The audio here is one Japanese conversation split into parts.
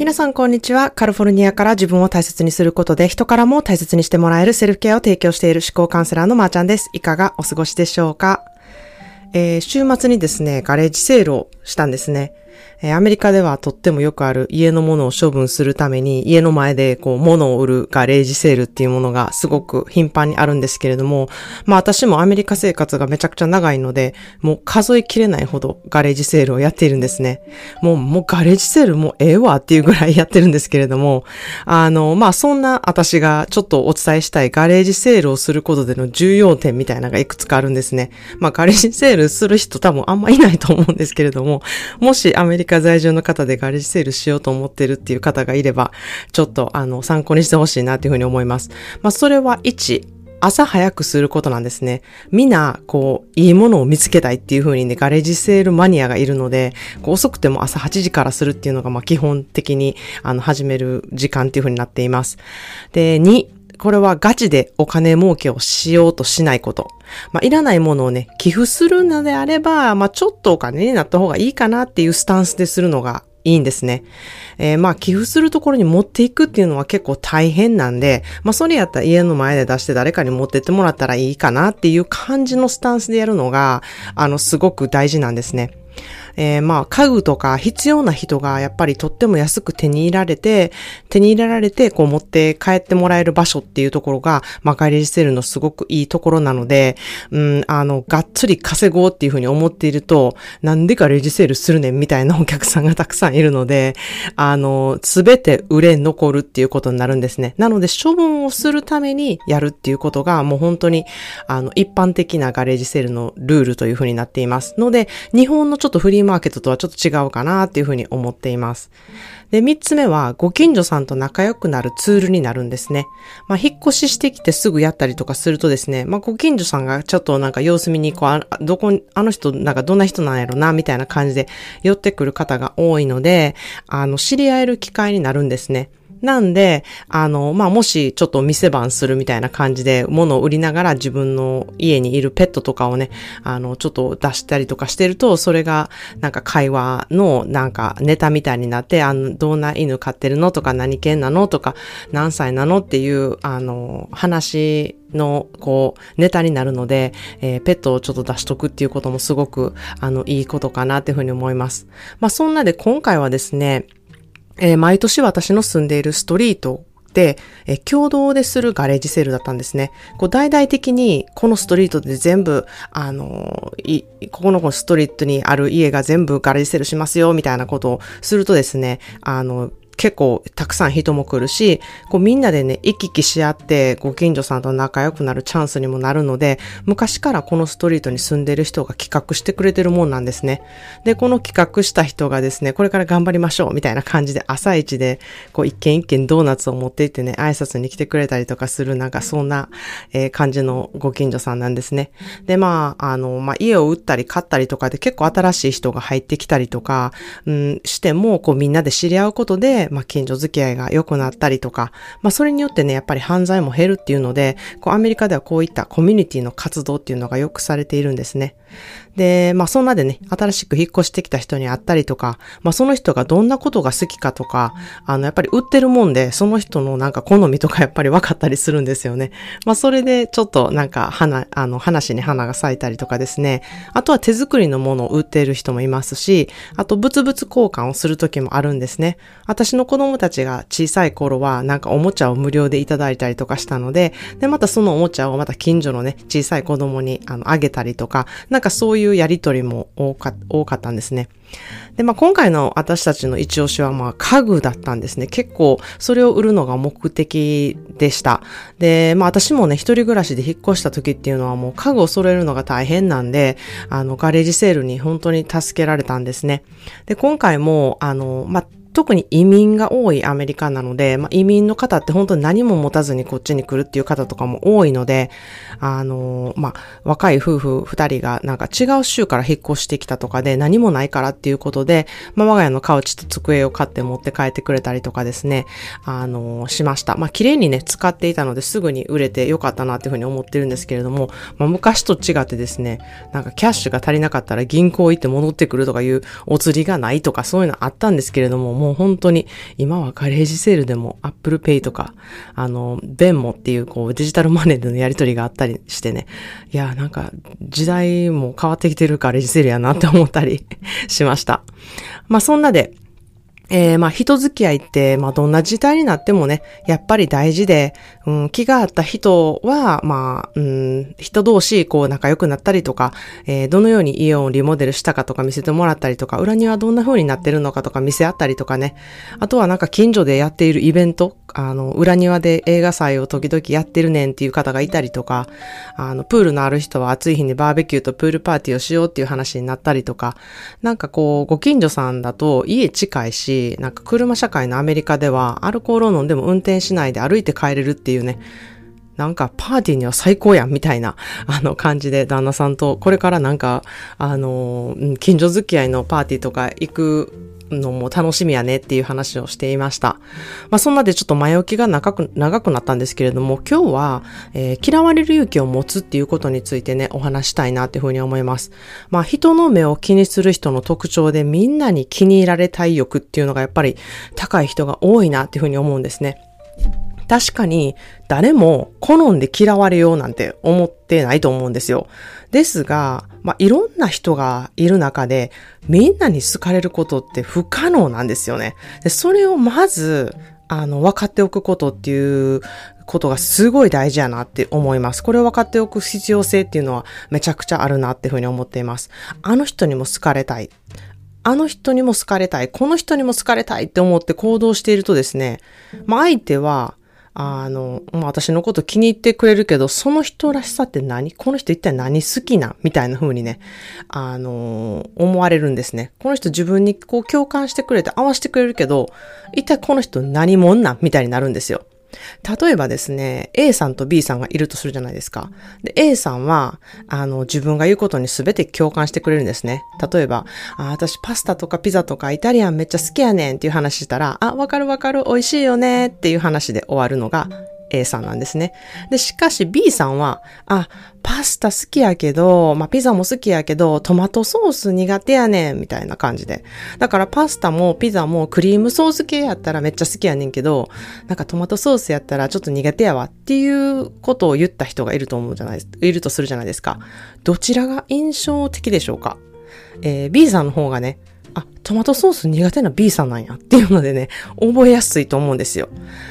皆さんこんにちは。カルフォルニアから自分を大切にすることで人からも大切にしてもらえるセルフケアを提供している思考カウンセラーのまーちゃんです。いかがお過ごしでしょうか、えー、週末にですね、ガレージセールをしたんですね。えアメリカではとってもよくある家のものを処分するために家の前でこう物を売るガレージセールっていうものがすごく頻繁にあるんですけれども、まあ私もアメリカ生活がめちゃくちゃ長いので、もう数えきれないほどガレージセールをやっているんですね。もう、もうガレージセールもうええわっていうぐらいやってるんですけれども、あの、まあそんな私がちょっとお伝えしたいガレージセールをすることでの重要点みたいなのがいくつかあるんですね。まあガレージセールする人多分あんまいないと思うんですけれども、もしアメメリカ在住の方でガレージセールしようと思ってるっていう方がいれば、ちょっとあの参考にしてほしいなというふうに思います。まあそれは1、朝早くすることなんですね。みんな、こう、いいものを見つけたいっていう風にね、ガレージセールマニアがいるので、こう遅くても朝8時からするっていうのが、まあ基本的に、あの、始める時間っていう風になっています。で、2、これはガチでお金儲けをしようとしないこと。まあ、いらないものをね、寄付するのであれば、まあ、ちょっとお金になった方がいいかなっていうスタンスでするのがいいんですね。えー、まあ、寄付するところに持っていくっていうのは結構大変なんで、まあ、それやったら家の前で出して誰かに持ってってもらったらいいかなっていう感じのスタンスでやるのが、あの、すごく大事なんですね。えー、まあ、家具とか必要な人がやっぱりとっても安く手に入られて、手に入れられて、こう持って帰ってもらえる場所っていうところが、まあ、ガレージセールのすごくいいところなので、うん、あの、がっつり稼ごうっていうふうに思っていると、なんでガレージセールするねんみたいなお客さんがたくさんいるので、あの、すべて売れ残るっていうことになるんですね。なので、処分をするためにやるっていうことが、もう本当に、あの、一般的なガレージセールのルールというふうになっています。ので、日本のちょっとフリーマーケットとはちょっと違うかなっていうふうに思っています。で、三つ目は、ご近所さんと仲良くなるツールになるんですね。まあ、引っ越ししてきてすぐやったりとかするとですね、まあ、ご近所さんがちょっとなんか様子見にこう、あどこ、あの人なんかどんな人なんやろな、みたいな感じで寄ってくる方が多いので、あの、知り合える機会になるんですね。なんで、あの、まあ、もしちょっと店番するみたいな感じで物を売りながら自分の家にいるペットとかをね、あの、ちょっと出したりとかしてると、それがなんか会話のなんかネタみたいになって、あの、どんな犬飼ってるのとか何犬なのとか何歳なのっていう、あの、話の、こう、ネタになるので、えー、ペットをちょっと出しとくっていうこともすごく、あの、いいことかなっていうふうに思います。まあ、そんなで今回はですね、えー、毎年私の住んでいるストリートで、えー、共同でするガレージセールだったんですね。こう、大々的に、このストリートで全部、あのい、ここのストリートにある家が全部ガレージセールしますよ、みたいなことをするとですね、あの、結構たくさん人も来るし、こうみんなでね、行き来し合ってご近所さんと仲良くなるチャンスにもなるので、昔からこのストリートに住んでる人が企画してくれてるもんなんですね。で、この企画した人がですね、これから頑張りましょうみたいな感じで朝一で、こう一軒一軒ドーナツを持って行ってね、挨拶に来てくれたりとかする、なんかそんな、えー、感じのご近所さんなんですね。で、まあ、あの、まあ、家を売ったり買ったりとかで結構新しい人が入ってきたりとか、うん、しても、こうみんなで知り合うことで、まあ、近所付き合いが良くなったりとか、まあ、それによってね、やっぱり犯罪も減るっていうので、こう、アメリカではこういったコミュニティの活動っていうのがよくされているんですね。で、まあそんなでね、新しく引っ越してきた人に会ったりとか、まあその人がどんなことが好きかとか、あの、やっぱり売ってるもんで、その人のなんか好みとか やっぱり分かったりするんですよね。まあそれでちょっとなんか花、あの、話に花が咲いたりとかですね。あとは手作りのものを売っている人もいますし、あと物々交換をする時もあるんですね。私の子供たちが小さい頃はなんかおもちゃを無料でいただいたりとかしたので、で、またそのおもちゃをまた近所のね、小さい子供にあのあげたりとか、なんかそういういうやりとりも多か多かったんですね。で、まあ今回の私たちの一押しはまあ家具だったんですね。結構それを売るのが目的でした。で、まあ私もね、一人暮らしで引っ越した時っていうのはもう家具を揃えるのが大変なんで、あのガレージセールに本当に助けられたんですね。で、今回もあの、まあ特に移民が多いアメリカなので、まあ、移民の方って本当に何も持たずにこっちに来るっていう方とかも多いので、あのまあ、若い夫婦二人がなんか違う州から引っ越してきたとかで何もないからっていうことで、まあ、我が家のカウチと机を買って持って帰ってくれたりとかですね、あのしました。まあ、綺麗にね、使っていたのですぐに売れてよかったなっていうふうに思ってるんですけれども、まあ、昔と違ってですね、なんかキャッシュが足りなかったら銀行行って戻ってくるとかいうお釣りがないとかそういうのあったんですけれども、もう本当に、今はガレージセールでも Apple Pay とか、あの、ベンモっていうこうデジタルマネーでのやり取りがあったりしてね、いや、なんか時代も変わってきてるガレージセールやなって思ったり しました。まあそんなで、えー、まあ人付き合いって、まあどんな時代になってもね、やっぱり大事で、うん、気があった人は、まあ、うん、人同士こう仲良くなったりとか、えー、どのように家をリモデルしたかとか見せてもらったりとか、裏庭どんな風になってるのかとか見せ合ったりとかね。あとはなんか近所でやっているイベント、あの、裏庭で映画祭を時々やってるねんっていう方がいたりとか、あの、プールのある人は暑い日にバーベキューとプールパーティーをしようっていう話になったりとか、なんかこう、ご近所さんだと家近いし、なんか車社会のアメリカではアルコールを飲んでも運転しないで歩いて帰れるっていういうね、なんかパーティーには最高やんみたいな、あの感じで旦那さんと、これからなんか、あの、近所付き合いのパーティーとか行くのも楽しみやねっていう話をしていました。まあそんなでちょっと前置きが長く、長くなったんですけれども、今日は、えー、嫌われる勇気を持つっていうことについてね、お話したいなっていうふうに思います。まあ人の目を気にする人の特徴でみんなに気に入られたい欲っていうのがやっぱり高い人が多いなっていうふうに思うんですね。確かに誰も好んで嫌われようなんて思ってないと思うんですよ。ですが、まあ、いろんな人がいる中で、みんなに好かれることって不可能なんですよね。でそれをまず、あの、分かっておくことっていうことがすごい大事やなって思います。これを分かっておく必要性っていうのはめちゃくちゃあるなっていうふうに思っています。あの人にも好かれたい。あの人にも好かれたい。この人にも好かれたいって思って行動しているとですね、まあ相手はあの、まあ、私のこと気に入ってくれるけど、その人らしさって何？この人一体何好きなみたいな風にね、あの、思われるんですね。この人自分にこう共感してくれて合わせてくれるけど、一体この人何者なん？みたいになるんですよ。例えばですね、A さんと B さんがいるとするじゃないですか。で、A さんは、あの、自分が言うことに全て共感してくれるんですね。例えば、あ私パスタとかピザとかイタリアンめっちゃ好きやねんっていう話したら、あ、わかるわかる、美味しいよねっていう話で終わるのが A さんなんですね。で、しかし B さんは、あ、パスタ好きやけど、まあ、ピザも好きやけど、トマトソース苦手やねん、みたいな感じで。だからパスタもピザもクリームソース系やったらめっちゃ好きやねんけど、なんかトマトソースやったらちょっと苦手やわっていうことを言った人がいると思うじゃないです。いるとするじゃないですか。どちらが印象的でしょうか？えー、B さんの方がね、あ、トマトソース苦手な B さんなんやっていうのでね、覚えやすいと思うんですよ。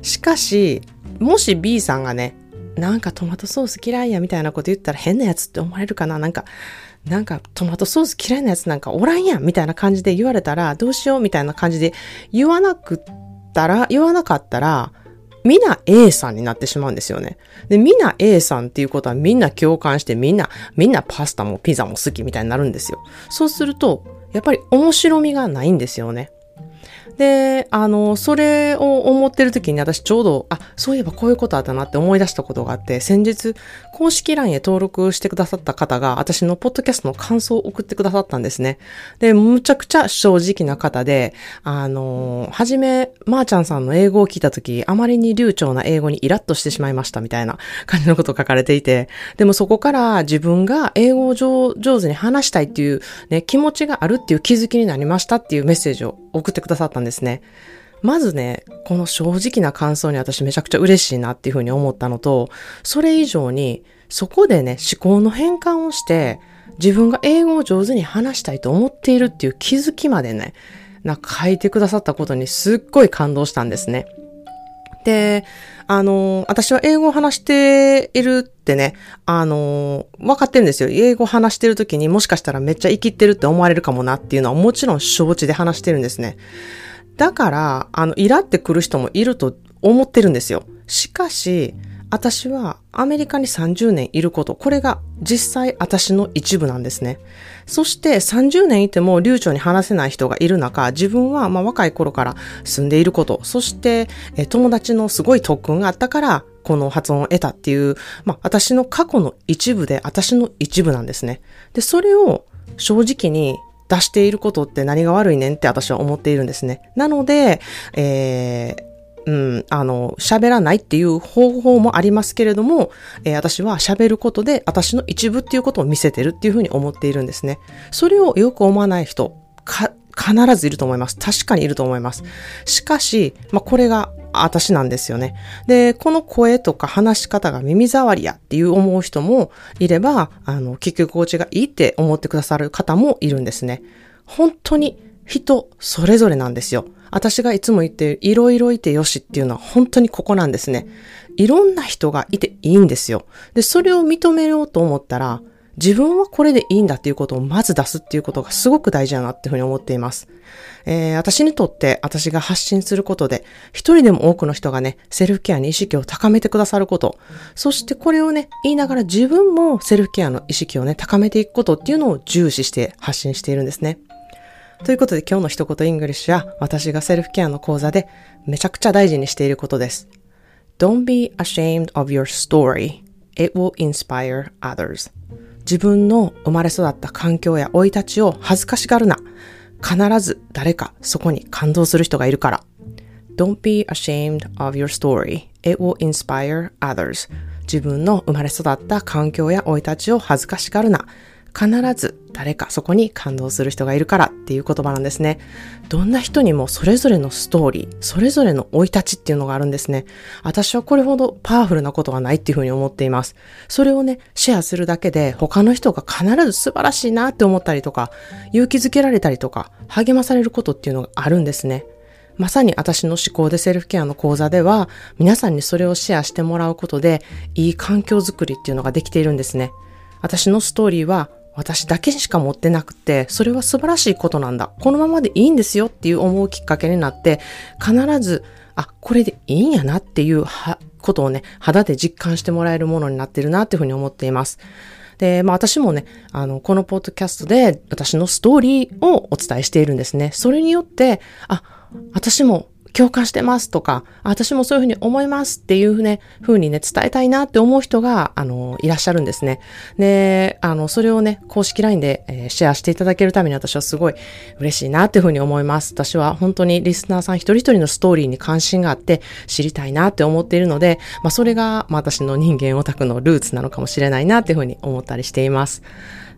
しかし、もし B さんがね、なんかトマトソース嫌いやみたいなこと言ったら変なやつって思われるかな？なんか、なんかトマトソース嫌いなやつなんかおらんやんみたいな感じで言われたらどうしようみたいな感じで言わなくったら、言わなかったら、みんな A さんになってしまうんですよね。で、みんな A さんっていうことはみんな共感してみんな、みんなパスタもピザも好きみたいになるんですよ。そうすると、やっぱり面白みがないんですよね。で、あの、それを思ってる時に私ちょうど、あ、そういえばこういうことあったなって思い出したことがあって、先日、公式 LINE へ登録してくださった方が、私のポッドキャストの感想を送ってくださったんですね。で、むちゃくちゃ正直な方で、あの、はじめ、まー、ちゃんさんの英語を聞いた時、あまりに流暢な英語にイラッとしてしまいましたみたいな感じのことを書かれていて、でもそこから自分が英語を上手に話したいっていうね、気持ちがあるっていう気づきになりましたっていうメッセージを送ってくださったんですね。まずね、この正直な感想に私めちゃくちゃ嬉しいなっていうふうに思ったのと、それ以上に、そこでね、思考の変換をして、自分が英語を上手に話したいと思っているっていう気づきまでね、なんか書いてくださったことにすっごい感動したんですね。で、あの、私は英語を話しているってね、あの、分かってるんですよ。英語を話してる時にもしかしたらめっちゃ生きってるって思われるかもなっていうのはもちろん承知で話してるんですね。だから、あの、イラってくる人もいると思ってるんですよ。しかし、私はアメリカに30年いること、これが実際私の一部なんですね。そして30年いても流暢に話せない人がいる中、自分はまあ若い頃から住んでいること、そして友達のすごい特訓があったから、この発音を得たっていう、まあ私の過去の一部で私の一部なんですね。で、それを正直に出していることって何が悪いねんって私は思っているんですね。なので、えーうん、あの、喋らないっていう方法もありますけれども、えー、私は喋ることで私の一部っていうことを見せてるっていうふうに思っているんですね。それをよく思わない人、か、必ずいると思います。確かにいると思います。しかし、まあ、これが私なんですよね。で、この声とか話し方が耳障りやっていう思う人もいれば、あの、結局コーチがいいって思ってくださる方もいるんですね。本当に人それぞれなんですよ。私がいつも言っているいろいろいてよしっていうのは本当にここなんですね。いろんな人がいていいんですよ。で、それを認めようと思ったら、自分はこれでいいんだっていうことをまず出すっていうことがすごく大事だなっていうふうに思っています。えー、私にとって私が発信することで、一人でも多くの人がね、セルフケアに意識を高めてくださること、そしてこれをね、言いながら自分もセルフケアの意識をね、高めていくことっていうのを重視して発信しているんですね。ということで今日の一言 English は私がセルフケアの講座でめちゃくちゃ大事にしていることです。Don't be ashamed of your story. It will inspire others. 自分の生まれ育った環境や生い立ちを恥ずかしがるな。必ず誰かそこに感動する人がいるから。Don't be ashamed of your story. It will inspire others. 自分の生まれ育った環境や生い立ちを恥ずかしがるな。必ず誰かそこに感動する人がいるからっていう言葉なんですね。どんな人にもそれぞれのストーリー、それぞれの生い立ちっていうのがあるんですね。私はこれほどパワフルなことはないっていうふうに思っています。それをね、シェアするだけで他の人が必ず素晴らしいなって思ったりとか、勇気づけられたりとか、励まされることっていうのがあるんですね。まさに私の思考でセルフケアの講座では、皆さんにそれをシェアしてもらうことで、いい環境づくりっていうのができているんですね。私のストーリーは私だけしか持ってなくて、それは素晴らしいことなんだ。このままでいいんですよっていう思うきっかけになって、必ず、あ、これでいいんやなっていうことをね、肌で実感してもらえるものになってるなっていうふうに思っています。で、まあ私もね、あの、このポッドキャストで私のストーリーをお伝えしているんですね。それによって、あ、私も共感してますとか、私もそういうふうに思いますっていうね、ふうにね、伝えたいなって思う人が、あの、いらっしゃるんですね。で、あの、それをね、公式 LINE で、えー、シェアしていただけるために私はすごい嬉しいなっていうふうに思います。私は本当にリスナーさん一人一人のストーリーに関心があって知りたいなって思っているので、まあ、それが、まあ、私の人間オタクのルーツなのかもしれないなっていうふうに思ったりしています。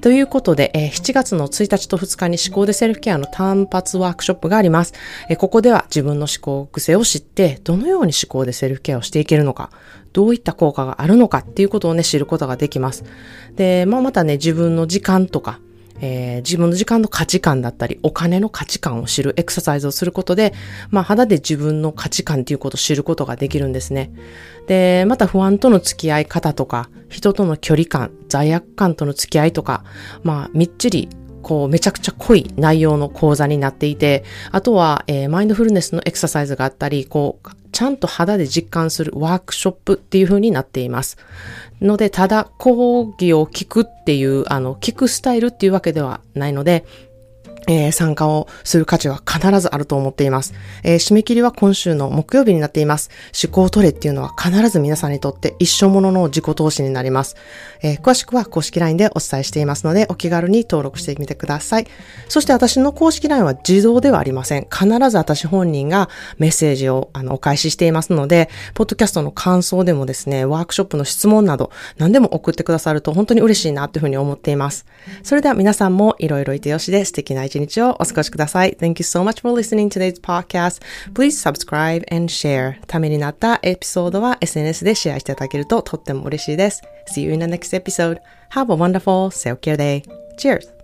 ということで、えー、7月の1日と2日に思考でセルフケアの単発ワークショップがあります。えー、ここでは自分の思考癖を知って、どのように思考でセルフケアをしていけるのか、どういった効果があるのかっていうことをね、知ることができます。で、まあ、またね、自分の時間とか、えー、自分の時間の価値観だったり、お金の価値観を知るエクササイズをすることで、まあ、肌で自分の価値観っていうことを知ることができるんですね。で、また不安との付き合い方とか、人との距離感、罪悪感との付き合いとか、まあ、みっちりこう、めちゃくちゃ濃い内容の講座になっていて、あとは、えー、マインドフルネスのエクササイズがあったり、こう、ちゃんと肌で実感するワークショップっていう風になっています。ので、ただ講義を聞くっていう、あの、聞くスタイルっていうわけではないので、えー、参加をする価値は必ずあると思っています。えー、締め切りは今週の木曜日になっています。思考トレっていうのは必ず皆さんにとって一生ものの自己投資になります。えー、詳しくは公式 LINE でお伝えしていますので、お気軽に登録してみてください。そして私の公式 LINE は自動ではありません。必ず私本人がメッセージをあのお返ししていますので、ポッドキャストの感想でもですね、ワークショップの質問など何でも送ってくださると本当に嬉しいなというふうに思っています。それでは皆さんもいろいろいてよしで素敵な一一日をお過ごしください。Thank you so much for listening to today's podcast. Please subscribe and share. ためになったエピソードは SNS でシェアしていただけるととっても嬉しいです。See you in the next episode. Have a wonderful self-care day. Cheers!